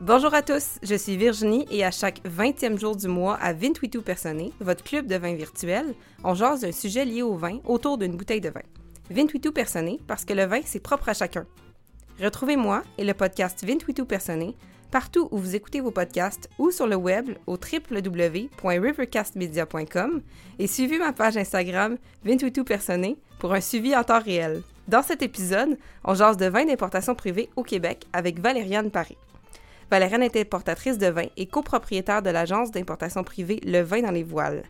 Bonjour à tous, je suis Virginie et à chaque 20e jour du mois à Vintuitu Personné, votre club de vin virtuel, on jase d'un sujet lié au vin autour d'une bouteille de vin. Vintuitu Personné parce que le vin, c'est propre à chacun. Retrouvez-moi et le podcast Vintuitu Personné partout où vous écoutez vos podcasts ou sur le web au www.rivercastmedia.com et suivez ma page Instagram Vintuitu Personné pour un suivi en temps réel. Dans cet épisode, on jase de vin d'importation privée au Québec avec Valériane Paré. Valériane est importatrice de vin et copropriétaire de l'agence d'importation privée Le Vin dans les Voiles.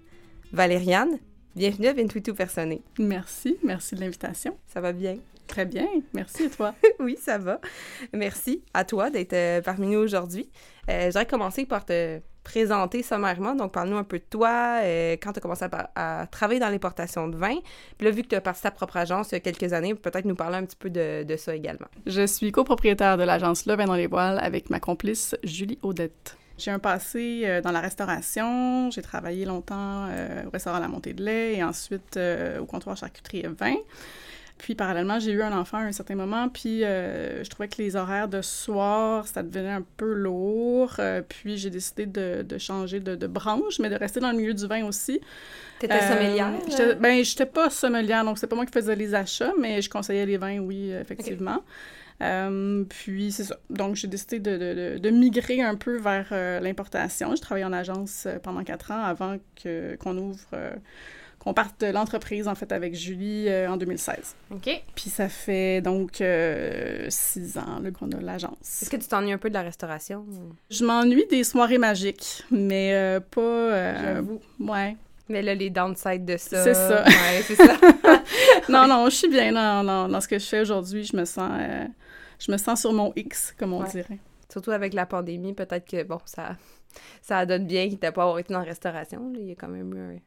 Valériane, bienvenue à Vintuitu Personné. Merci, merci de l'invitation. Ça va bien? Très bien, merci à toi? oui, ça va. Merci à toi d'être euh, parmi nous aujourd'hui. Euh, J'aimerais commencer par te présenter sommairement. Donc, parle-nous un peu de toi, euh, quand tu as commencé à, à, travailler dans l'importation de vin. Puis là, vu que tu as parti ta propre agence il y a quelques années, peut-être nous parler un petit peu de, de ça également. Je suis copropriétaire de l'agence Le Vin dans les Voiles avec ma complice Julie Audette. J'ai un passé euh, dans la restauration. J'ai travaillé longtemps euh, au restaurant La Montée de lait et ensuite euh, au comptoir charcuterie et vin. Puis parallèlement, j'ai eu un enfant à un certain moment, puis euh, je trouvais que les horaires de soir, ça devenait un peu lourd. Euh, puis j'ai décidé de, de changer de, de, branche, mais de rester dans le milieu du vin aussi. T'étais euh, sommelière? J'étais, ben, j'étais pas sommelière, donc c'est pas moi qui faisais les achats, mais je conseillais les vins, oui, effectivement. Okay. Euh, puis c'est ça. Donc j'ai décidé de, de, de, migrer un peu vers euh, l'importation. J'ai travaillé en agence pendant quatre ans avant que, qu'on ouvre qu'on parte de l'entreprise, en fait, avec Julie euh, en 2016. OK. Puis ça fait donc euh, six ans là, qu'on a l'agence. Est-ce que tu t'ennuies un peu de la restauration? Je m'ennuie des soirées magiques, mais euh, pas... J'avoue. Ouais. Mais là, les downsides de ça... C'est ça. Ouais, c'est ça. non, non, je suis bien dans, dans, dans ce que je fais aujourd'hui. Je me sens... je me sens sur mon X, comme on ouais. dirait. Surtout avec la pandémie, peut-être que, bon, ça, ça donne bien qu'il t'a pas avoir été dans la restauration. Là. Il y a quand même eu un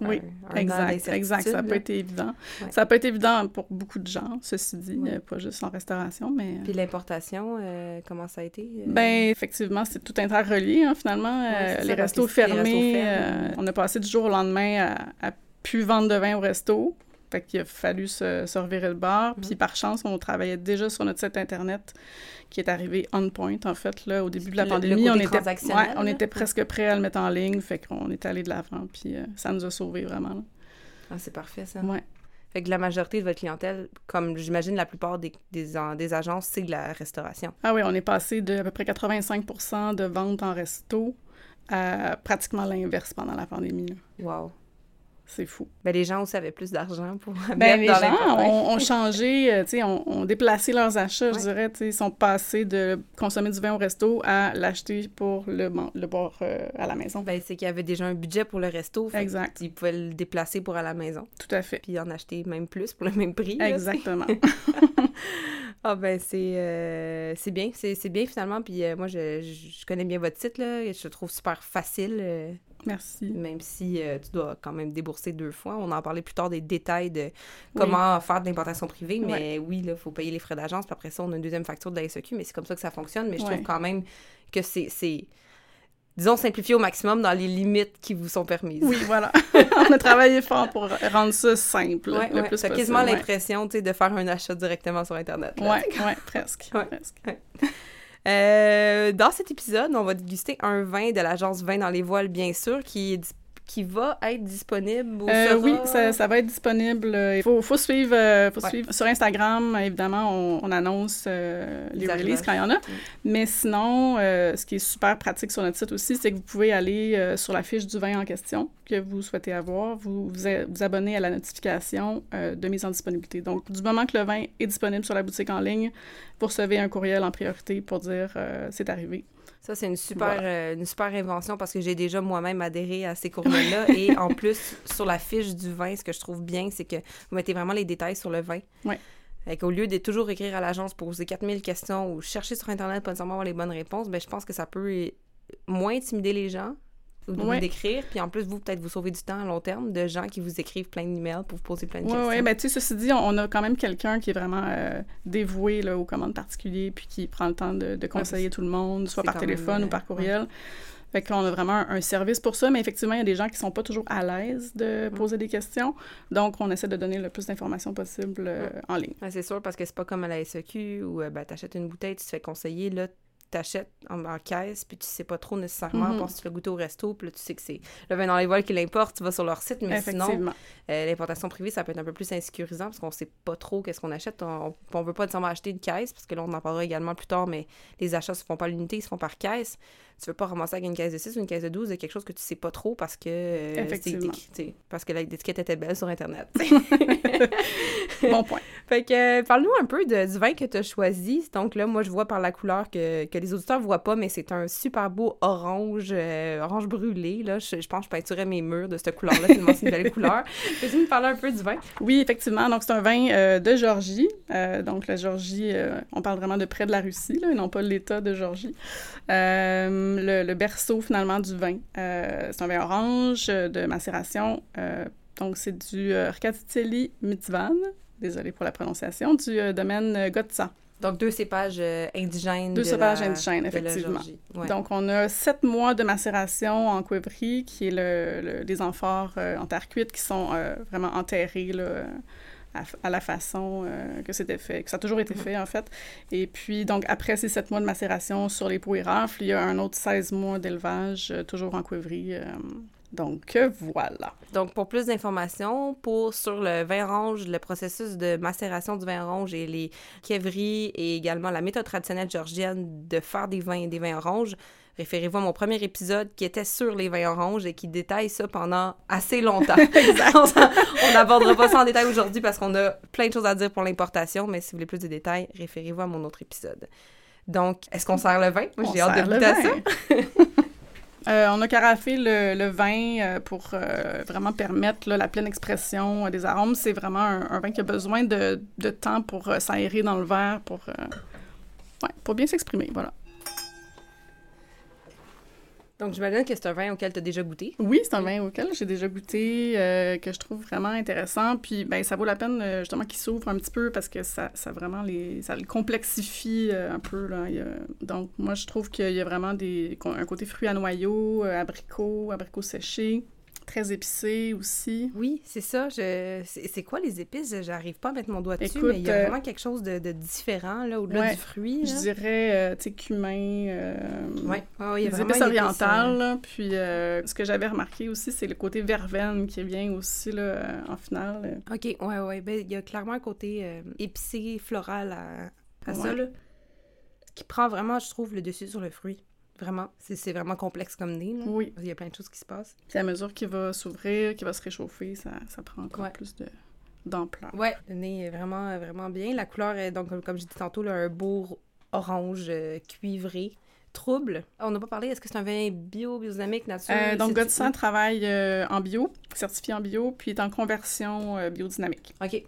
oui, un, un exact, exact. Ça pas été évident. Ouais. Ça pas été évident pour beaucoup de gens, ceci dit, oui. pas juste en restauration, mais... Puis l'importation, euh, comment ça a été? Euh... Ben effectivement, c'est tout interrelié, hein, finalement. Ouais, euh, les, restos fermés, les restos fermés. on a passé du jour au lendemain à, à plus vendre de vin au resto. Fait qu'il a fallu se, se revirer le bord. Mm -hmm. Puis par chance, on travaillait déjà sur notre site Internet qui est arrivé on point, en fait, là, au début de la pandémie. On, était, ouais, on était presque prêt à le mettre en ligne, fait qu'on est allé de l'avant, puis euh, ça nous a sauvés vraiment. Là. Ah, c'est parfait, ça. Ouais. Fait que la majorité de votre clientèle, comme j'imagine la plupart des, des, des agences, c'est de la restauration. Ah oui, on est passé de à peu près 85% de ventes en resto à pratiquement l'inverse pendant la pandémie. Là. Wow. C'est fou. Ben, les gens aussi avaient plus d'argent pour ben, les gens ont, ont, changé, tu sais, ont, ont, déplacé leurs achats, ouais. je dirais, ils sont passés de consommer du vin au resto à l'acheter pour le, le boire euh, à la maison. Ben, c'est qu'il y avait déjà un budget pour le resto. Exact. Ils pouvaient le déplacer pour à la maison. Tout à fait. Puis en acheter même plus pour le même prix. Exactement. ah ben, c'est euh, bien, c'est bien finalement. Puis euh, moi, je, je, connais bien votre site, là, je le trouve super facile. euh, Merci. Même si tu dois quand même débourser deux fois. On en parlait plus tard des détails de comment oui. faire de l'importation privée, mais ouais. oui, il faut payer les frais d'agence, puis après ça, on a une deuxième facture de la SEQ, mais c'est comme ça que ça fonctionne. Mais je ouais. trouve quand même que c'est, disons, simplifié au maximum dans les limites qui vous sont permises. Oui, voilà. on a travaillé fort pour rendre ça simple. Ouais, le ouais. plus quasiment l'impression de faire un achat directement sur Internet. Oui, ouais, presque. presque. Euh, dans cet épisode, on va déguster un vin de l'agence Vin dans les voiles, bien sûr, qui est qui va être disponible au euh, Oui, ça, ça, va être disponible. Il faut, faut suivre, euh, faut ouais. suivre sur Instagram, évidemment, on, on annonce euh, les, releases quand il y en a. Mm. Mais sinon, euh, ce qui est super pratique sur notre site aussi, c'est que vous pouvez aller sur la fiche du vin en question que vous souhaitez avoir, vous vous, vous abonnez à la notification de mise en disponibilité. Donc, du moment que le vin est disponible sur la boutique en ligne, vous recevez un courriel en priorité pour dire c'est arrivé. Ça, c'est une super, voilà. euh, une super invention parce que j'ai déjà moi-même adhéré à ces courriels-là. et en plus, sur la fiche du vin, ce que je trouve bien, c'est que vous mettez vraiment les détails sur le vin. Oui. Au lieu de toujours écrire à l'agence, poser 4000 questions ou chercher sur Internet pas nécessairement avoir les bonnes réponses, ben, je pense que ça peut moins intimider les gens ou de ouais. vous décrire. Puis en plus, vous, peut-être, vous sauvez du temps à long terme de gens qui vous écrivent plein d'emails pour vous poser plein de ouais, questions. Oui, ben, tu sais, ceci dit, on a quand même quelqu'un qui est vraiment euh, dévoué là, aux commandes particulières, puis qui prend le temps de, de conseiller ouais, tout le monde, soit par téléphone même, ou par courriel. Fait qu'on a vraiment un, un, service pour ça, mais effectivement, il y a des gens qui sont pas toujours à l'aise de poser des questions. Donc, on essaie de donner le plus d'informations possible euh, en ligne. c'est sûr, parce que c'est pas comme à la SEQ où euh, ben, tu achètes une bouteille, tu te fais conseiller. Là, t'achètes en, en caisse, puis tu sais pas trop nécessairement, parce que tu l'as goûté au resto, puis là, tu sais que c'est le vin dans les vols qui l'importe, tu vas sur leur site, mais sinon, euh, l'importation privée, ça peut être un peu plus insécurisant parce qu'on sait pas trop qu'est-ce qu'on achète. On, on veut pas nécessairement acheter une caisse, parce que là, on en parlera également plus tard, mais les achats se font pas à l'unité, ils se font par caisse. Tu veux pas ramasser avec une caisse de 6 ou une caisse de 12 de quelque chose que tu sais pas trop parce que euh, parce que l'étiquette était belle sur Internet. Bon point. Fait que, euh, parle-nous un peu de, du vin que tu as choisi. Donc là, moi, je vois par la couleur que, que les auditeurs voient pas, mais c'est un super beau orange, euh, orange brûlé. Là. Je, je pense que je peinturais mes murs de cette couleur-là, tellement c'est une belle couleur. Peux-tu nous parler un peu du vin? Oui, effectivement. Donc, c'est un vin de Géorgie. Euh, donc, la Géorgie, euh, on parle vraiment de près de la Russie, là, et non pas l'État de Géorgie. Euh, le, le berceau, finalement, du vin. Euh, c'est un vin orange euh, de macération. Euh, donc, c'est du euh, Rkatiteli Mitvan. Désolée pour la prononciation, du domaine Gotsa. Donc, deux cépages indigènes. Deux de cépages la- indigènes, effectivement. Ouais. Donc, on a sept mois de macération en cuivrerie, qui est le, le- des amphores en terre cuite qui sont vraiment enterrés là, à, la façon euh, que c'était fait, que ça a toujours été fait, en fait. Et puis, donc, après ces sept mois de macération sur les pots et rafles, il y a un autre 16 mois d'élevage, euh, toujours en cuivrerie. euh, donc, voilà. Donc, pour plus d'informations sur le vin orange, le processus de macération du vin orange et les quèveries et également la méthode traditionnelle géorgienne de faire des vins et des vins oranges, référez-vous à mon premier épisode qui était sur les vins oranges et qui détaille ça pendant assez longtemps. on n'abordera pas ça en détail aujourd'hui parce qu'on a plein de choses à dire pour l'importation, mais si vous voulez plus de détails, référez-vous à mon autre épisode. Donc, est-ce qu'on sert le vin? Moi, On j'ai hâte de le goûter à vin. ça. Euh, on a carafé le, le vin euh, pour euh, vraiment permettre là, la pleine expression des arômes. C'est vraiment un, un vin qui a besoin de, de temps pour euh, s'aérer dans le verre, pour, euh, ouais, pour bien s'exprimer. Voilà. Donc, j'imagine que c'est un vin auquel tu as déjà goûté. Oui, c'est un vin auquel j'ai déjà goûté, euh, que je trouve vraiment intéressant. Puis, ben, ça vaut la peine euh, justement qu'il s'ouvre un petit peu parce que ça, ça vraiment les, ça le complexifie euh, un peu. Là. Donc, moi, je trouve qu'il y a vraiment des, un côté fruits à noyaux, abricots, abricots séchés, très épicé aussi. Oui, c'est ça. Je... C'est quoi les épices? J'arrive pas à mettre mon doigt dessus, Écoute, mais il y a euh, vraiment quelque chose de, de différent, là, au-delà Ouais, du fruit. Je dirais, euh, tu sais, cumin. euh, Ouais. Ah il y a épices orientales. là. Puis, euh, ce que j'avais remarqué aussi, c'est le côté verveine qui vient aussi là, euh, en finale. euh, OK, ouais, ouais. Ben, il y a clairement un côté euh, épicé, floral à, à ça, là. Qui prend vraiment, je trouve, le dessus sur le fruit. Vraiment. C'est vraiment complexe comme nez, là. Oui. Il y a plein de choses qui se passent. Puis à mesure qu'il va s'ouvrir, qu'il va se réchauffer, ça, ça prend encore Ouais. plus de d'ampleur. Ouais, le nez est vraiment, vraiment bien. La couleur est, donc, comme- j'ai dit tantôt, là, un beau orange euh, cuivré. Trouble. On n'a pas parlé, est-ce que c'est un vin bio, biodynamique, nature? Euh, donc, Godsan travaille euh, en bio, certifié en bio, puis est en conversion euh, biodynamique. OK.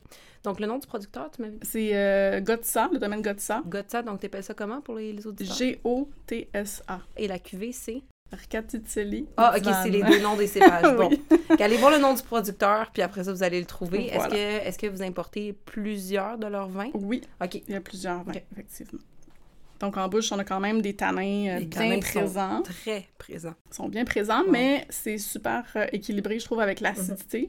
Donc, le nom du producteur, tu m'avais dit? C'est euh, Gotsa, le domaine Gotsa. Gotsa, donc t'appelles ça comment pour les, les auditeurs? G-O-T-S-A. Et la cuvée, c'est? Rkatitseli. Ah, ok, c'est les deux noms des cépages. Bon. Allez voir le nom du producteur, puis après ça, vous allez le trouver. Est-ce que, est que vous importez plusieurs de leurs vins? Oui, OK. il y a plusieurs vins, Ok. effectivement. Donc, en bouche, on a quand même des tanins euh, Les bien tanins sont présents. Très présent. Ils sont bien présents, Ouais. mais c'est super euh, équilibré, je trouve, avec l'acidité. Y a-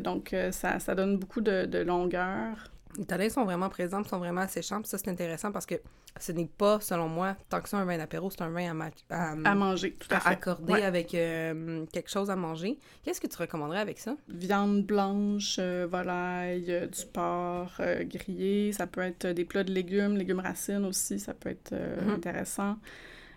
donc, euh, ça, ça donne beaucoup de, de longueur. Les tanins sont vraiment présents, sont vraiment asséchants. Puis ça, c'est intéressant parce que ce n'est pas, selon moi, tant que ça, un vin d'apéro, c'est un vin à, ma- à, À manger, tout à, à fait. accorder Ouais. avec euh, quelque chose à manger. Qu'est-ce que tu recommanderais avec ça? Viande blanche, euh, volaille, euh, du porc grillé. Ça peut être des plats de légumes, légumes racines aussi, ça peut être Mhm. intéressant.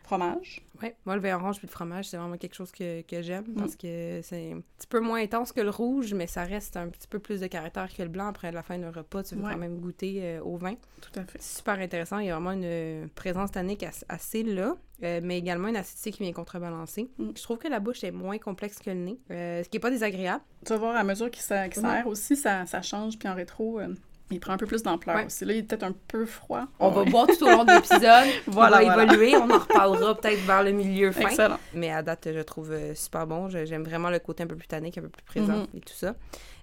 Fromage. Ouais, moi, le vin orange puis le fromage, c'est vraiment quelque chose que, que j'aime Mm. parce que c'est un petit peu moins intense que le rouge, mais ça reste un petit peu plus de caractère que le blanc. Après la fin d'un repas, tu veux Ouais. quand même goûter euh, au vin. Tout à fait. C'est super intéressant. Il y a vraiment une présence tannique as- assez là, euh, mais également une acidité qui vient contrebalancer. Mm. Je trouve que la bouche est moins complexe que le nez, euh, ce qui n'est pas désagréable. Tu vas voir, à mesure qu'il s'aère aussi, ça, ça change. Puis en rétro, euh, il prend un peu plus d'ampleur Ouais. aussi. Là, il est peut-être un peu froid. On va boire tout au long de l'épisode. Voilà, on va voilà. évoluer. On en reparlera peut-être vers le milieu fin. Excellent. Mais à date, je trouve euh, super bon. J'aime vraiment le côté un peu plus tannique, un peu plus présent Mhm. et tout ça.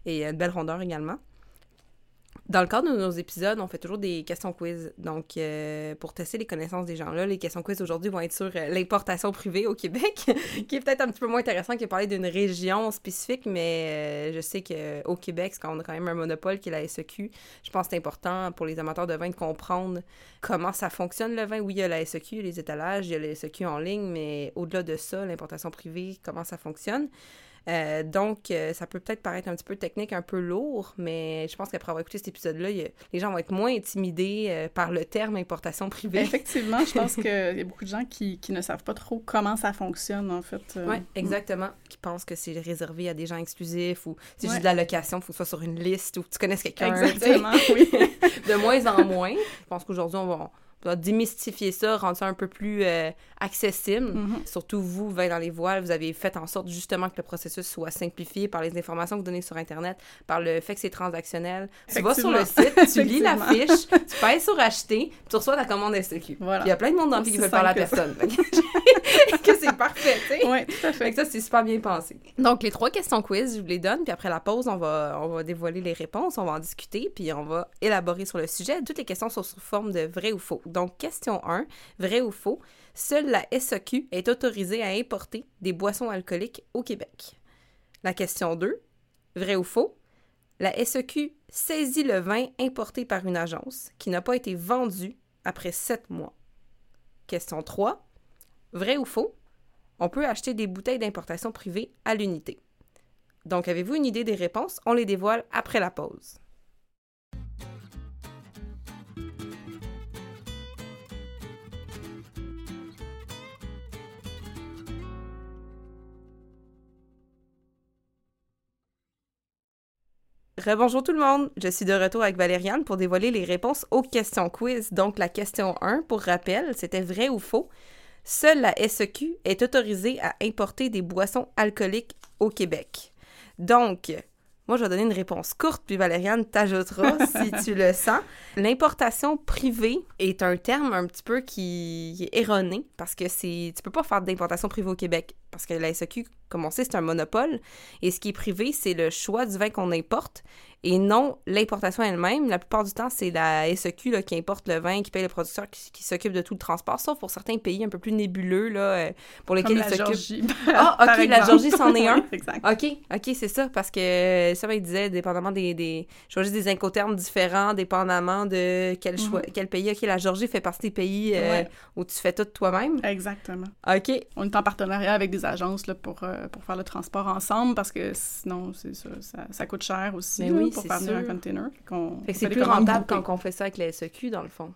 Et euh, une belle rondeur également. Dans le cadre de nos épisodes, on fait toujours des questions quiz. Donc, euh, pour tester les connaissances des gens-là, les questions quiz aujourd'hui vont être sur euh, l'importation privée au Québec, qui est peut-être un petit peu moins intéressant que parler d'une région spécifique, mais je sais qu'au Québec, quand on a quand même un monopole qui est la SEQ, je pense que c'est important pour les amateurs de vin de comprendre comment ça fonctionne le vin. Oui, il y a la SEQ, les étalages, il y a la SEQ en ligne, mais au-delà de ça, l'importation privée, comment ça fonctionne? Euh, donc, euh, ça peut peut-être paraître un petit peu technique, un peu lourd, mais je pense qu'après avoir écouté cet épisode-là, les gens vont être moins intimidés euh, par le terme importation privée. Effectivement, je pense qu'il y a beaucoup de gens qui, qui, ne savent pas trop comment ça fonctionne, en fait. Oui, exactement. Qui pensent que c'est réservé à des gens exclusifs ou c'est juste de la location, il faut que ce soit sur une liste ou que tu connaisses quelqu'un. Exactement, oui. de moins en moins. Je pense qu'aujourd'hui, on va démystifier ça, rendre ça un peu plus euh, accessible. Mm-hmm. Surtout vous, vin dans les voiles, vous avez fait en sorte justement que le processus soit simplifié par les informations que vous donnez sur Internet, par le fait que c'est transactionnel. Tu vas sur le site, tu lis la fiche, tu payes sur acheter, tu reçois ta commande STQ. Il y a plein de monde dans le qui veut parler à personne. que c'est parfait, tu sais. Oui, tout à fait. ça, c'est super bien pensé. Donc, les trois questions quiz, je vous les donne, puis après la pause, on va, on va dévoiler les réponses, on va en discuter, puis on va élaborer sur le sujet. Toutes les questions sont sous forme de vrai ou faux. Donc, question 1, vrai ou faux, seule la SAQ est autorisée à importer des boissons alcooliques au Québec? La question 2, vrai ou faux, la SEQ saisit le vin importé par une agence qui n'a pas été vendu après 7 mois? Question 3, vrai ou faux, on peut acheter des bouteilles d'importation privée à l'unité? Donc, avez-vous une idée des réponses? On les dévoile après la pause. Rebonjour tout le monde, je suis de retour avec Valériane pour dévoiler les réponses aux questions quiz. Donc la question 1, pour rappel, c'était vrai ou faux? Seule la SEQ est autorisée à importer des boissons alcooliques au Québec. Donc, moi, je vais donner une réponse courte, puis Valériane t'ajoutera si tu le sens. L'importation privée est un terme un petit peu qui est erroné parce que c'est tu peux pas faire d'importation privée au Québec parce que la SEQ, comme on sait, c'est un monopole et ce qui est privé, c'est le choix du vin qu'on importe et non l'importation elle-même. La plupart du temps, c'est la SEQ là, qui importe le vin, qui paye le producteur, qui, s'occupe de tout le transport, sauf pour certains pays un peu plus nébuleux, là, euh, pour lesquels ils s'occupent. Ah, ok, la Georgie, c'en est un. exact. Ok, ok, c'est ça, parce que ça, il disait, dépendamment des, des je vois juste des incoterms différents, dépendamment de quel, choix, mhm. quel pays. Ok, la Georgie fait partie des pays euh, où tu fais tout toi-même. Exactement. Ok. On est en partenariat avec des agences là, pour, euh, pour faire le transport ensemble, parce que sinon, c'est ça, ça, coûte cher aussi. Mais oui, pour faire venir un container. c'est plus rentable quand on fait ça avec la SEQ, dans le fond.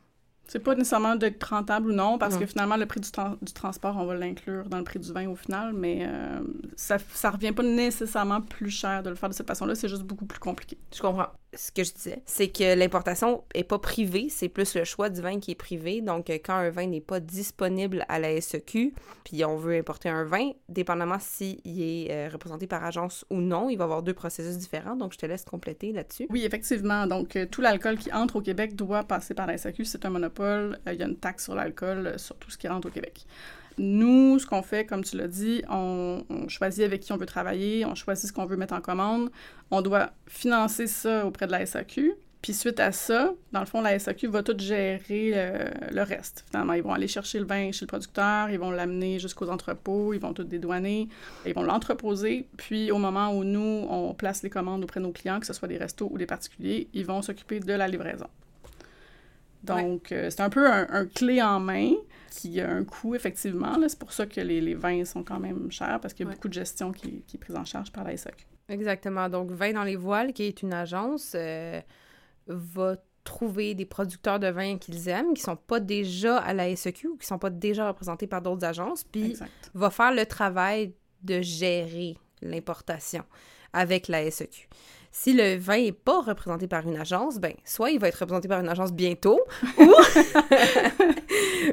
C'est pas nécessairement d'être rentable ou non, parce que finalement, le prix du, du transport, on va l'inclure dans le prix du vin au final, mais euh, ça, ça revient pas nécessairement plus cher de le faire de cette façon-là, c'est juste beaucoup plus compliqué. Je comprends. Ce que je disais, c'est que l'importation est pas privée, c'est plus le choix du vin qui est privé. Donc, quand un vin n'est pas disponible à la SEQ, puis on veut importer un vin, dépendamment s'il est euh, représenté par agence ou non, il va y avoir deux processus différents. Donc, je te laisse compléter là-dessus. Oui, effectivement. Donc, euh, tout l'alcool qui entre au Québec doit passer par la SEQ. C'est un monopole euh, il y a une taxe sur l'alcool euh, sur tout ce qui rentre au Québec. Nous, ce qu'on fait, comme tu l'as dit, on, choisit avec qui on veut travailler, on choisit ce qu'on veut mettre en commande, on doit financer ça auprès de la SAQ. Puis suite à ça, dans le fond, la SAQ va tout gérer le reste. Finalement, ils vont aller chercher le vin chez le producteur, ils vont l'amener jusqu'aux entrepôts, ils vont tout dédouaner, ils vont l'entreposer. Puis au moment où nous, on place les commandes auprès de nos clients, que ce soit des restos ou des particuliers, ils vont s'occuper de la livraison. Donc, euh, c'est un peu un, clé en main qui a un coût, effectivement. C'est pour ça que les, vins sont quand même chers, parce qu'il y a beaucoup de gestion qui, est prise en charge par la SAQ. Exactement. Donc, Vin dans les voiles, qui est une agence, euh, va trouver des producteurs de vins qu'ils aiment, qui sont pas déjà à la SEQ ou qui sont pas déjà représentés par d'autres agences, puis va faire le travail de gérer l'importation avec la SEQ. Si le vin n'est pas représenté par une agence, ben soit il va être représenté par une agence bientôt, ou,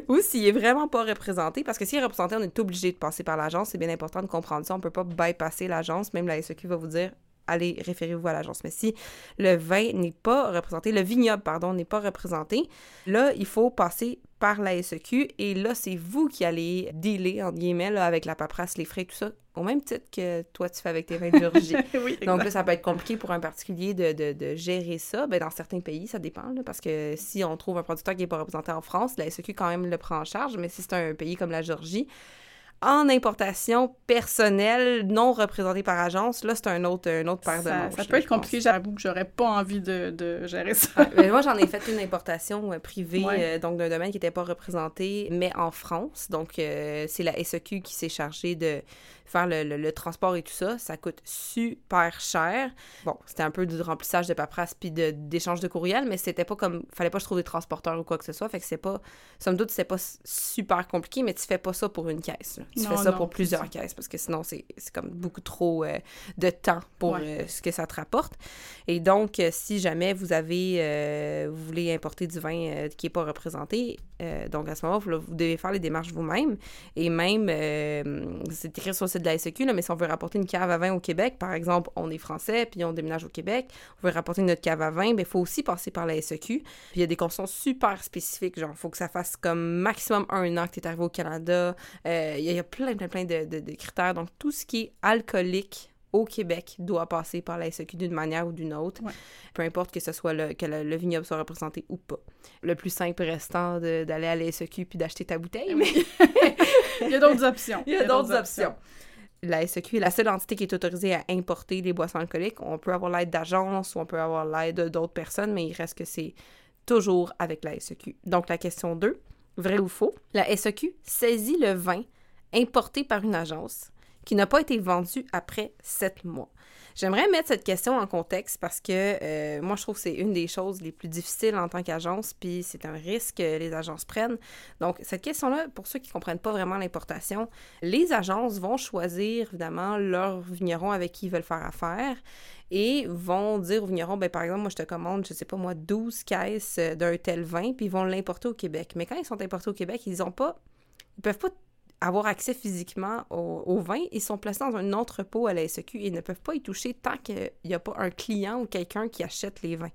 ou s'il est vraiment pas représenté, parce que s'il est représenté, on est obligé de passer par l'agence. C'est bien important de comprendre ça. On peut pas bypasser l'agence. Même la SEQ va vous dire allez, référez-vous à l'agence. Mais si le vin n'est pas représenté, le vignoble, pardon, n'est pas représenté, là, il faut passer par la SEQ et là, c'est vous qui allez dealer, en guillemets, avec la paperasse, les frais, tout ça, au même titre que toi, tu fais avec tes vins de oui, Donc là, ça peut être compliqué pour un particulier de, de, de gérer ça. Ben, dans certains pays, ça dépend, parce que si on trouve un producteur qui n'est pas représenté en France, la SEQ quand même le prend en charge, mais si c'est un pays comme la Géorgie, en importation personnelle, non représentée par agence, là, c'est un autre, un autre paire de manches. Ça peut être compliqué, j'avoue que j'aurais pas envie de, de gérer ça. moi, j'en ai fait une importation euh, privée, euh, donc d'un domaine qui n'était pas représenté, mais en France. Donc, euh, c'est la SEQ qui s'est chargée de faire le, transport et tout ça, ça coûte super cher. Bon, c'était un peu du remplissage de paperasse puis d'échange de, courriel, mais c'était pas comme. Fallait pas que je trouve des transporteurs ou quoi que ce soit. Fait que c'est pas. Somme toute, c'est pas super compliqué, mais tu fais pas ça pour une caisse. Tu fais ça pour plusieurs caisses parce que sinon, c'est comme beaucoup trop euh, de temps pour euh, ce que ça te rapporte. Et donc, euh, si jamais vous avez. vous voulez importer du vin qui est pas représenté, donc à ce moment-là, vous, devez faire les démarches vous-même. Et même, c'est écrit sur le de la SEQ, mais si on veut rapporter une cave à vin au Québec, par exemple, on est français, puis on déménage au Québec, on veut rapporter notre cave à vin, il ben, faut aussi passer par la SEQ. Puis il y a des conditions super spécifiques, genre, il faut que ça fasse comme maximum un an que tu es arrivé au Canada. Il y, a plein, plein, plein de, de, critères. Donc, tout ce qui est alcoolique au Québec doit passer par la SEQ d'une manière ou d'une autre, peu importe que ce soit le, que le, vignoble soit représenté ou pas. Le plus simple restant d'aller à la SEQ puis d'acheter ta bouteille, mais... Il y a d'autres options. Il y a, d'autres options la SEQ est la seule entité qui est autorisée à importer les boissons alcooliques. On peut avoir l'aide d'agences ou on peut avoir l'aide d'autres personnes, mais il reste que c'est toujours avec la SEQ. Donc la question 2, vrai ou faux, la SEQ saisit le vin importé par une agence qui n'a pas été vendu après sept mois. J'aimerais mettre cette question en contexte parce que euh, moi, je trouve que c'est une des choses les plus difficiles en tant qu'agence, puis c'est un risque que les agences prennent. Donc, cette question-là, pour ceux qui ne comprennent pas vraiment l'importation, les agences vont choisir, évidemment, leurs vignerons avec qui ils veulent faire affaire et vont dire aux vignerons, ben, par exemple, moi, je te commande, je sais pas moi, 12 caisses d'un tel vin, puis ils vont l'importer au Québec. Mais quand ils sont importés au Québec, ils ont pas ils peuvent pas avoir accès physiquement au, vin, ils sont placés dans un entrepôt à la SEQ et ne peuvent pas y toucher tant qu'il n'y a pas un client ou quelqu'un qui achète les vins.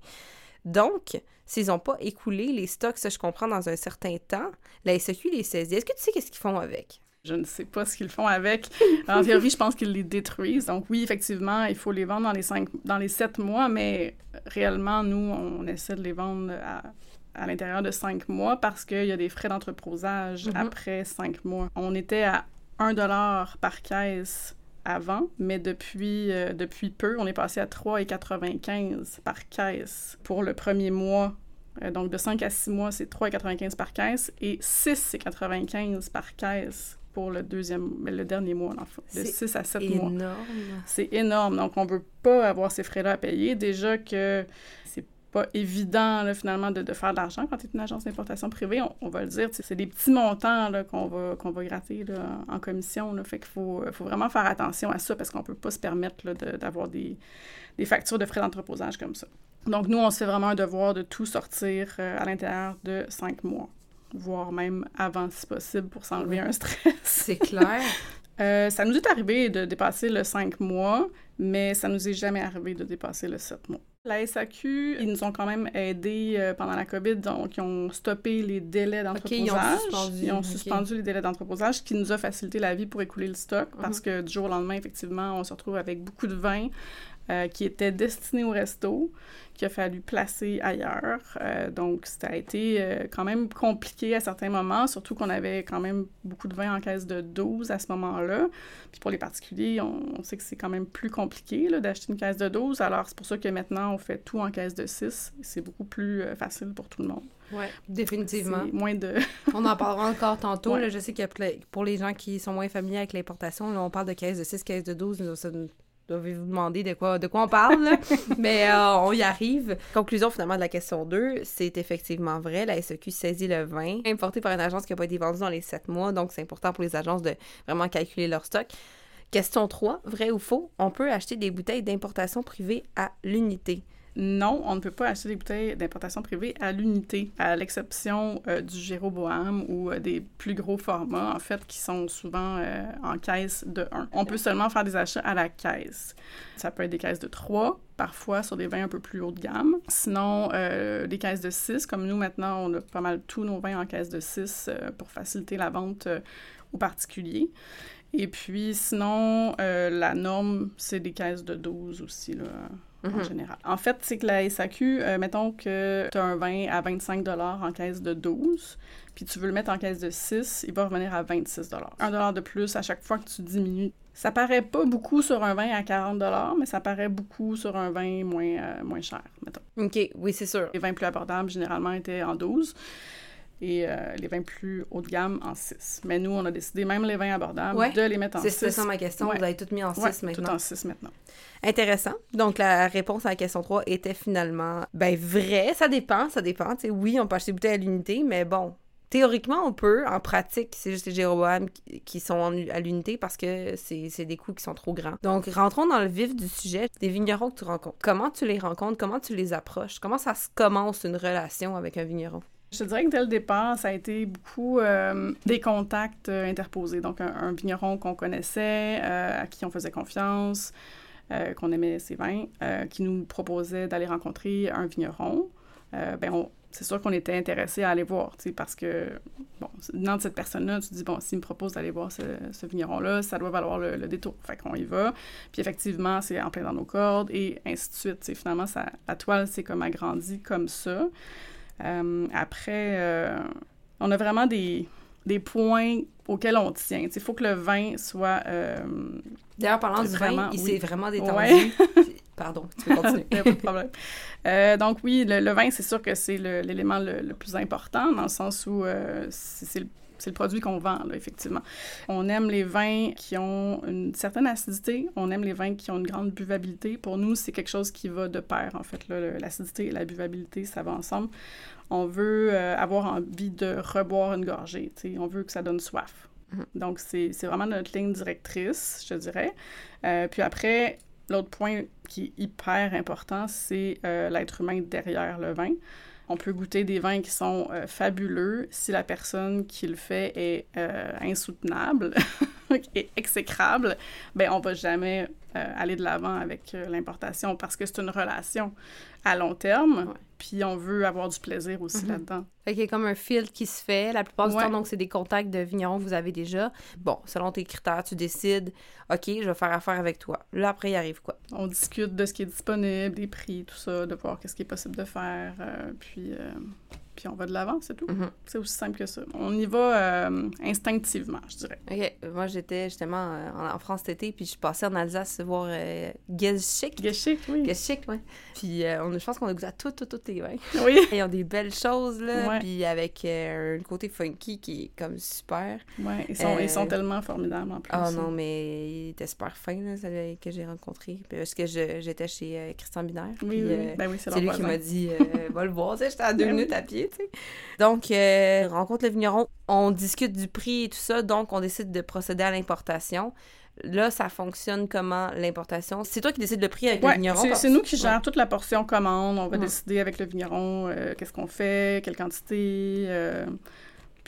Donc, s'ils n'ont pas écoulé les stocks, ça je comprends, dans un certain temps, la SEQ les saisit. Est-ce que tu sais qu'est-ce qu'ils font avec? Je ne sais pas ce qu'ils font avec. En théorie, je pense qu'ils les détruisent. Donc oui, effectivement, il faut les vendre dans les cinq, dans les sept mois, mais réellement, nous, on essaie de les vendre à à l'intérieur de cinq mois parce qu'il y a des frais d'entreposage mhm. après cinq mois. On était à 1 dollar par caisse avant, mais depuis, euh, depuis peu, on est passé à 3,95 par caisse pour le premier mois. Euh, donc, de 5 à 6 mois, c'est 3,95 par caisse et 6,95 par caisse pour le deuxième, le dernier mois, fait. de 6 à 7 mois. C'est énorme. C'est énorme. Donc, on ne veut pas avoir ces frais-là à payer. Déjà que c'est pas évident finalement de, faire de l'argent quand tu es une agence d'importation privée, on, va le dire. C'est des petits montants qu'on va, qu'on va gratter en commission. Là, fait qu'il faut, faut vraiment faire attention à ça parce qu'on peut pas se permettre d'avoir des, des, factures de frais d'entreposage comme ça. Donc nous, on se fait vraiment un devoir de tout sortir euh, à l'intérieur de cinq mois, voire même avant si possible pour s'enlever un stress. C'est clair. Euh, ça nous est arrivé de dépasser le cinq mois, mais ça nous est jamais arrivé de dépasser le sept mois. La SAQ, ils nous ont quand même aidés euh, pendant la COVID, donc ils ont stoppé les délais d'entreposage. ils ont suspendu, les délais d'entreposage, ce qui nous a facilité la vie pour écouler le stock, parce mhm. que du jour au lendemain, effectivement, on se retrouve avec beaucoup de vin euh, qui était destiné au resto, qu'il a fallu placer ailleurs. Euh, donc, ça a été euh, quand même compliqué à certains moments, surtout qu'on avait quand même beaucoup de vin en caisse de 12 à ce moment-là. Puis pour les particuliers, on, sait que c'est quand même plus compliqué d'acheter une caisse de 12. Alors, c'est pour ça que maintenant, on fait tout en caisse de 6. C'est beaucoup plus facile pour tout le monde. Oui, définitivement. Moins de... on en parlera encore tantôt. je sais que pour les gens qui sont moins familiers avec l'importation, on parle de caisse de 6, caisse de 12. Ça, devez vous demander de quoi, de quoi on parle, mais euh, on y arrive. Conclusion finalement de la question 2, c'est effectivement vrai, la SEQ saisit le vin importé par une agence qui n'a pas été vendu dans les 7 mois, donc c'est important pour les agences de vraiment calculer leur stock. Question 3, vrai ou faux, on peut acheter des bouteilles d'importation privée à l'unité. Non, on ne peut pas acheter des bouteilles d'importation privée à l'unité, à l'exception euh, du Jéroboam ou euh, des plus gros formats, en fait, qui sont souvent euh, en caisse de 1. On peut seulement faire des achats à la caisse. Ça peut être des caisses de 3, parfois sur des vins un peu plus haut de gamme. Sinon, des caisses de 6, comme nous maintenant, on a pas mal tous nos vins en caisse de 6 pour faciliter la vente aux particuliers. Et puis, sinon, la norme, c'est des caisses de 12 aussi, là en mhm. général. En fait, c'est que la SAQ, euh, mettons que tu as un vin à 25 en caisse de 12, puis tu veux le mettre en caisse de 6, il va revenir à 26 1 de plus à chaque fois que tu diminues. Ça paraît pas beaucoup sur un vin à 40 mais ça paraît beaucoup sur un vin moins, euh, moins cher, mettons. OK, oui, c'est sûr. Les vins plus abordables, généralement, étaient en 12 et euh, les vins plus haut de gamme en 6. Mais nous, on a décidé, même les vins abordables, de les mettre en 6. C'est ça ma question. Vous avez tout mis en 6 maintenant. tout en 6 maintenant. Intéressant. Donc, la réponse à la question 3 était finalement, ben, vrai. Ça dépend, ça dépend. sais, oui, on peut acheter des bouteilles à l'unité, mais bon, théoriquement, on peut. En pratique, c'est juste les Jéroboam qui sont à l'unité parce que c'est des coûts qui sont trop grands. Donc, rentrons dans le vif du sujet. Des vignerons que tu rencontres. Comment tu les rencontres? Comment tu les approches? Comment ça se commence une relation avec un vigneron? Je dirais que dès le départ, ça a été beaucoup euh, des contacts euh, interposés. Donc, un, vigneron qu'on connaissait, euh, à qui on faisait confiance, qu'on aimait ses vins, qui nous proposait d'aller rencontrer un vigneron. ben, c'est sûr qu'on était intéressé à aller voir, parce que, bon, dans cette personne-là, tu te dis, bon, s'il me propose d'aller voir ce, vigneron-là, ça doit valoir le, détour. Fait qu'on y va. Puis effectivement, c'est en plein dans nos cordes et ainsi de suite. finalement, la toile s'est comme agrandie comme ça. Euh, après, euh, on a vraiment des, des points auxquels on tient. Il faut que le vin soit... Euh, D'ailleurs, parlant du vin, il s'est vraiment détendu. Pardon, tu peux continuer. pas de problème. donc oui, le, vin, c'est sûr que c'est l'élément le, plus important, dans le sens où c'est le c'est le produit qu'on vend, là, effectivement. On aime les vins qui ont une certaine acidité. On aime les vins qui ont une grande buvabilité. Pour nous, c'est quelque chose qui va de pair, en fait. L'acidité et la buvabilité, ça va ensemble. On veut euh, avoir envie de reboire une gorgée. sais. On veut que ça donne soif. Mhm. Donc, c'est vraiment notre ligne directrice, je dirais. Euh, puis après, l'autre point qui est hyper important, c'est euh, l'être humain derrière le vin. On peut goûter des vins qui sont euh, fabuleux si la personne qui le fait est euh, insoutenable et exécrable. Ben on va jamais euh, aller de l'avant avec l'importation parce que c'est une relation à long terme. Puis on veut avoir du plaisir aussi mhm. là-dedans. Fait qu'il y a comme un filtre qui se fait. La plupart du temps, donc, c'est des contacts de vignerons que vous avez déjà. Bon, selon tes critères, tu décides, OK, je vais faire affaire avec toi. Là, après, il arrive quoi? On discute de ce qui est disponible, des prix, tout ça, de voir qu'est-ce qui est possible de faire. Euh, puis, euh, puis on va de l'avant, c'est tout. Mhm. C'est aussi simple que ça. On y va euh, instinctivement, je dirais. OK. Moi, j'étais justement euh, en, France cet été, puis je passais en Alsace voir euh, Geschik. oui. Geschik, oui. Puis on, je pense qu'on a goûté à tout, tout, tout les vins. Oui. Ils ont des belles choses, là, puis avec un côté funky qui est comme super. Oui, ils sont, ils sont tellement formidables en plus. Oh non, mais il était super fin, là, celui que j'ai rencontré. Parce que j'étais chez Christian Binaire. Oui, oui. Ben oui c'est lui qui m'a dit, va le voir, j'étais à deux ben minutes à pied. Donc, euh, rencontre le vigneron, on discute du prix et tout ça, donc on décide de procéder à l'importation. Là, ça fonctionne comment l'importation? C'est toi qui décides le prix avec le vigneron? C'est nous qui gérons toute la portion commande. On va décider avec le vigneron euh, qu'est-ce qu'on fait, quelle quantité. Euh,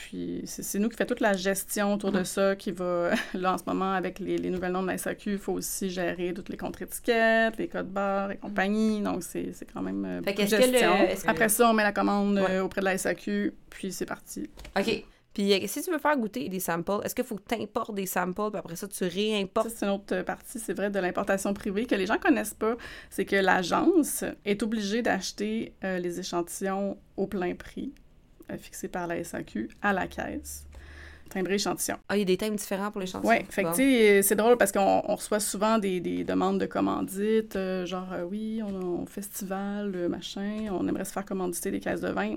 puis c'est nous qui fait toute la gestion autour de mm-hmm. ça, qui va, là en ce moment, avec les, les nouvelles normes de la SAQ, il faut aussi gérer toutes les contre-étiquettes, les codes barres et compagnie. Donc c'est quand même euh, fait gestion. Après ça, on met la commande euh, auprès de la SAQ, puis c'est parti. OK. Puis euh, si tu veux faire goûter des samples, est-ce qu'il faut que tu importes des samples, puis après ça, tu réimportes? c'est une autre partie, c'est vrai, de l'importation privée que les gens connaissent pas. C'est que l'agence est obligée d'acheter les échantillons au plein prix fixé par la SAQ à la caisse. Timbré échantillon. Ah, il y a des thèmes différents pour l'échantillon. Oui, fait que, c'est drôle parce qu'on reçoit souvent des, des, demandes de commandites, euh, genre, euh, oui, on a un festival, machin, on aimerait se faire commanditer des caisses de vin.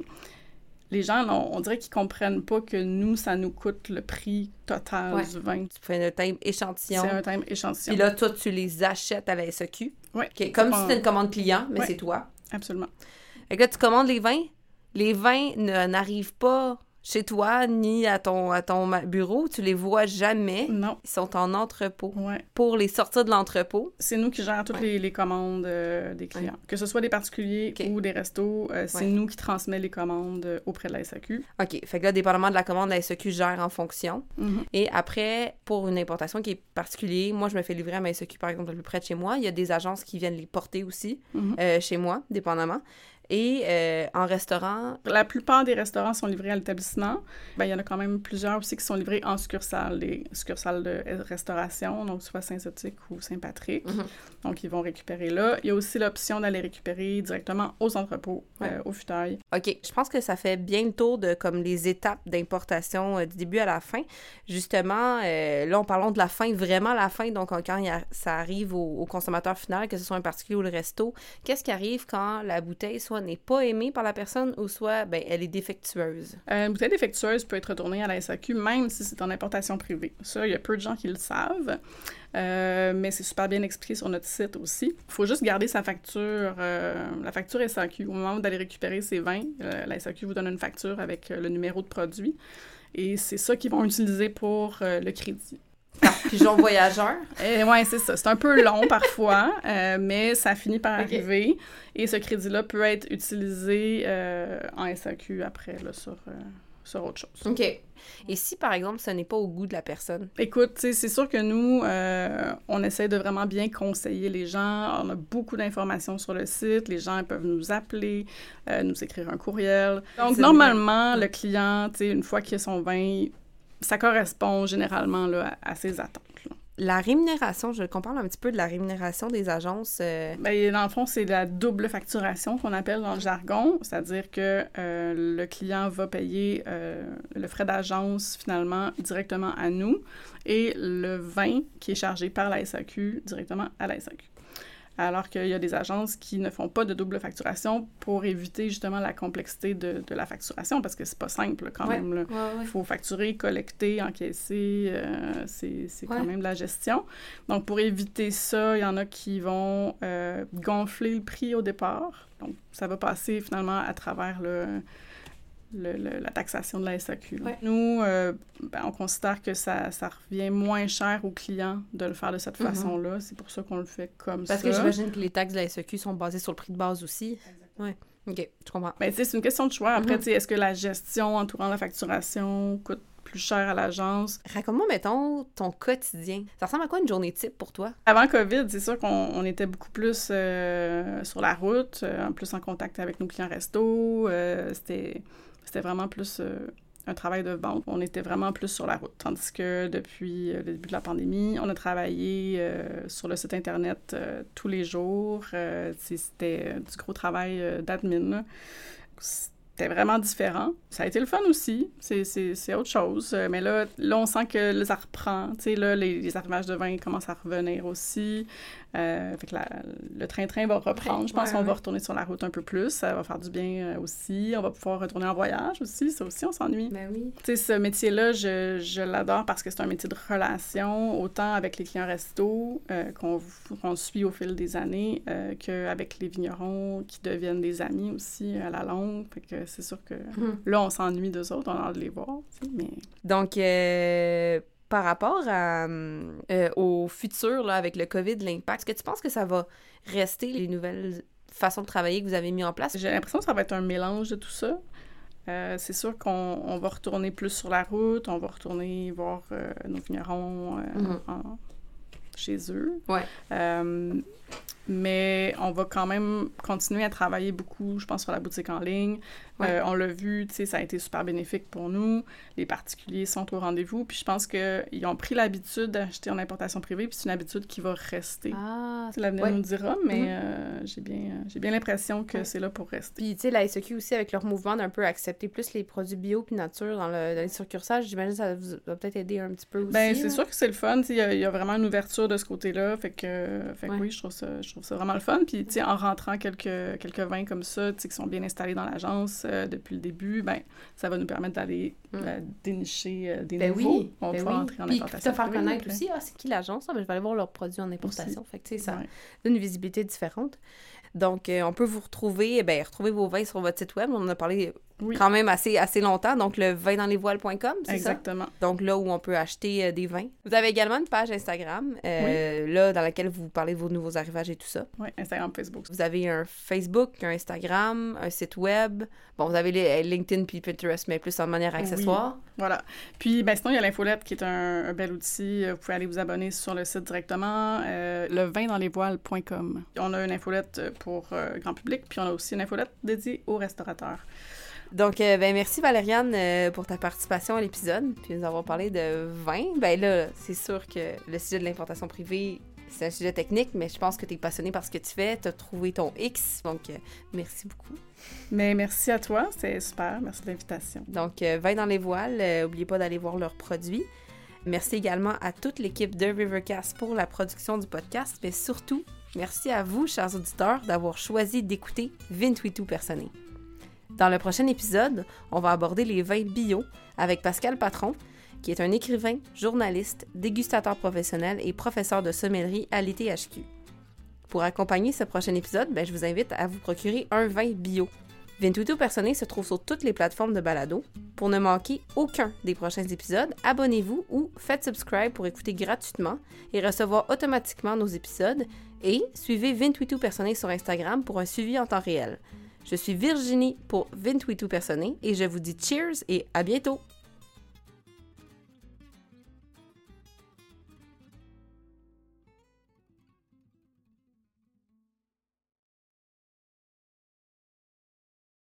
Les gens, on, dirait qu'ils comprennent pas que nous, ça nous coûte le prix total du vin. Tu fais un thème échantillon. C'est un thème échantillon. Puis là, toi, tu les achètes à la SAQ. Oui. Comme si c'était une commande client, mais c'est toi. Absolument. Et là, tu commandes les vins, les vins n'arrivent pas chez toi ni à ton, à ton bureau. Tu les vois jamais. Non. Ils sont en entrepôt. Ouais. Pour les sortir de l'entrepôt. C'est nous qui gérons toutes les, les, commandes euh, des clients. Que ce soit des particuliers ou des restos, euh, c'est nous qui transmet les commandes euh, auprès de la SAQ. OK. Fait que là, dépendamment de la commande, la SAQ gère en fonction. Mm-hmm. Et après, pour une importation qui est particulière, moi, je me fais livrer à ma SAQ, par exemple, le plus près de chez moi. Il y a des agences qui viennent les porter aussi, mm-hmm. chez moi, dépendamment. Et euh, en restaurant? La plupart des restaurants sont livrés à l'établissement. Ben, il y en a quand même plusieurs aussi qui sont livrés en succursale, des succursales de restauration, donc soit Saint-Zotique ou Saint-Patrick. Mhm. Donc, ils vont récupérer là. Il y a aussi l'option d'aller récupérer directement aux entrepôts, euh, au futail. OK. Je pense que ça fait bien le tour de comme les étapes d'importation euh, du début à la fin. Justement, là, on parlons de la fin, vraiment la fin. Donc, quand ça arrive au, au consommateur final, que ce soit un particulier ou le resto, qu'est-ce qui arrive quand la bouteille soit n'est pas aimée par la personne ou soit ben, elle est défectueuse. Euh, une bouteille défectueuse peut être retournée à la SAQ même si c'est en importation privée. Ça, il y a peu de gens qui le savent. Euh, mais c'est super bien expliqué sur notre site aussi. Il faut juste garder sa facture, euh, la facture SAQ. Au moment d'aller récupérer ses vins, la SAQ vous donne une facture avec le numéro de produit. Et c'est ça qu'ils vont utiliser pour le crédit. Pigeon voyageur. Eh, oui, c'est ça. C'est un peu long parfois, euh, mais ça finit par arriver. Et ce crédit-là peut être utilisé euh, en SAQ après là, sur, euh, sur autre chose. OK. Et si, par exemple, ce n'est pas au goût de la personne? Écoute, c'est sûr que nous, on essaie de vraiment bien conseiller les gens. On a beaucoup d'informations sur le site. Les gens peuvent nous appeler, nous écrire un courriel. Donc, normalement, le client, une fois qu'il a son vin, ça correspond généralement là, à, ses attentes. La rémunération, je parle un petit peu de la rémunération des agences. Euh... Bien, dans le fond, c'est la double facturation qu'on appelle dans le jargon, c'est-à-dire que euh, le client va payer euh, le frais d'agence finalement directement à nous et le vin qui est chargé par la SAQ directement à la SAQ alors qu'il y a des agences qui ne font pas de double facturation pour éviter justement la complexité de, de la facturation, parce que c'est pas simple quand même. Il faut facturer, collecter, encaisser, euh, c'est quand même de la gestion. Donc, pour éviter ça, il y en a qui vont euh, gonfler le prix au départ. Donc, ça va passer finalement à travers le la taxation de la SAQ. Nous, euh, ben, on considère que ça, ça, revient moins cher aux clients de le faire de cette mm-hmm. façon-là. C'est pour ça qu'on le fait comme ça. Parce que j'imagine que les taxes de la SAQ sont basées sur le prix de base aussi. Oui. OK, je comprends. Ben, c'est une question de choix. Après, mm-hmm. est-ce que la gestion entourant la facturation coûte plus cher à l'agence? Raconte-moi, mettons, ton quotidien. Ça ressemble à quoi une journée type pour toi? Avant COVID, c'est sûr qu'on était beaucoup plus euh, sur la route, euh, plus en contact avec nos clients resto. C'était c'était vraiment plus euh, un travail de vente. On était vraiment plus sur la route. Tandis que depuis euh, le début de la pandémie, on a travaillé euh, sur le site Internet tous les jours. C'était du gros travail d'admin. C'était vraiment différent. Ça a été le fun aussi. C'est autre chose. Mais là, là, on sent que ça reprend. Là, les, les arrivages de vin commencent à revenir aussi. Euh, fait que le train-train va reprendre. Je pense qu'on va retourner sur la route un peu plus. Ça va faire du bien euh, aussi. On va pouvoir retourner en voyage aussi. Ça aussi, on s'ennuie. Ben oui. Tu sais, ce métier-là, je, je l'adore parce que c'est un métier de relation, autant avec les clients resto euh, qu'on suit au fil des années qu'avec les vignerons qui deviennent des amis aussi à la longue. Fait que c'est sûr que hum. là, on s'ennuie d'eux autres. On a hâte de les voir. Mais... Donc, par rapport euh, au futur là, avec le COVID, l'impact, est-ce que tu penses que ça va rester les nouvelles façons de travailler que vous avez mis en place? J'ai l'impression que ça va être un mélange de tout ça. Euh, c'est sûr qu'on va retourner plus sur la route, on va retourner voir euh, nos vignerons mm-hmm. chez eux. Ouais. Mais on va quand même continuer à travailler beaucoup, je pense, sur la boutique en ligne. Euh, on l'a vu, tu sais, ça a été super bénéfique pour nous. Les particuliers sont au rendez-vous. Puis je pense qu'ils ont pris l'habitude d'acheter en importation privée, puis c'est une habitude qui va rester. Ah, L'avenir nous dira, mais mm-hmm. euh, j'ai bien, j'ai bien l'impression que c'est là pour rester. Puis, tu sais, la SEQ aussi, avec leur mouvement d'un peu accepter plus les produits bio puis nature dans, le, dans les surcursages, j'imagine que ça va peut-être aider un petit peu aussi. Ben, c'est sûr que c'est le fun. Il y, y, a vraiment une ouverture de ce côté-là. Fait que, fait que oui, je trouve, ça, je trouve ça vraiment le fun. Puis, tu sais, en rentrant quelques, quelques vins comme ça, tu sais, qui sont bien installés dans l'agence, euh, depuis le début, ben, ça va nous permettre d'aller mm. euh, dénicher euh, des ben nouveaux. Oui, on va ben pouvoir entrer en importation. Puis te faire connaître aussi, ah, c'est qui l'agence? Ah, ben, je vais aller voir leurs produits en importation. Fait que, ça donne une visibilité différente. Donc, on peut vous retrouver, ben, retrouver vos vins sur votre site web. On en a parlé quand même assez, assez longtemps. Donc, le vindanslevoiles.com, c'est ça? Exactement. Donc, là où on peut acheter euh, des vins. Vous avez également une page Instagram, euh, là, dans laquelle vous parlez de vos nouveaux arrivages et tout ça. Oui, Instagram, Facebook. Vous avez un Facebook, un Instagram, un site web. Bon, vous avez les, LinkedIn puis Pinterest, mais plus en manière accessoire. Voilà. Puis, ben, sinon, il y a l'infolette qui est un, bel outil. Vous pouvez aller vous abonner sur le site directement, euh, le vindanslevoiles.com. On a une infolette pour grand public, puis on a aussi une infolette dédiée aux restaurateurs. Donc, euh, ben, merci Valériane euh, pour ta participation à l'épisode, puis nous avons parlé de vin. Ben là, c'est sûr que le sujet de l'importation privée, c'est un sujet technique, mais je pense que tu es passionné par ce que tu fais, tu as trouvé ton X, donc euh, merci beaucoup. Mais merci à toi, c'est super, merci de l'invitation. Donc, vin dans les voiles, n'oubliez pas d'aller voir leurs produits. Merci également à toute l'équipe de Rivercast pour la production du podcast, mais surtout, merci à vous, chers auditeurs, d'avoir choisi d'écouter 28 Personné. Dans le prochain épisode, on va aborder les vins bio avec Pascal Patron, qui est un écrivain, journaliste, dégustateur professionnel et professeur de sommellerie à l'ITHQ. Pour accompagner ce prochain épisode, ben, je vous invite à vous procurer un vin bio. Vintuito Personné se trouve sur toutes les plateformes de balado. Pour ne manquer aucun des prochains épisodes, abonnez-vous ou faites subscribe pour écouter gratuitement et recevoir automatiquement nos épisodes. Et suivez Vintuito Personné sur Instagram pour un suivi en temps réel. Je suis Virginie pour 28 Personné et je vous dis cheers et à bientôt!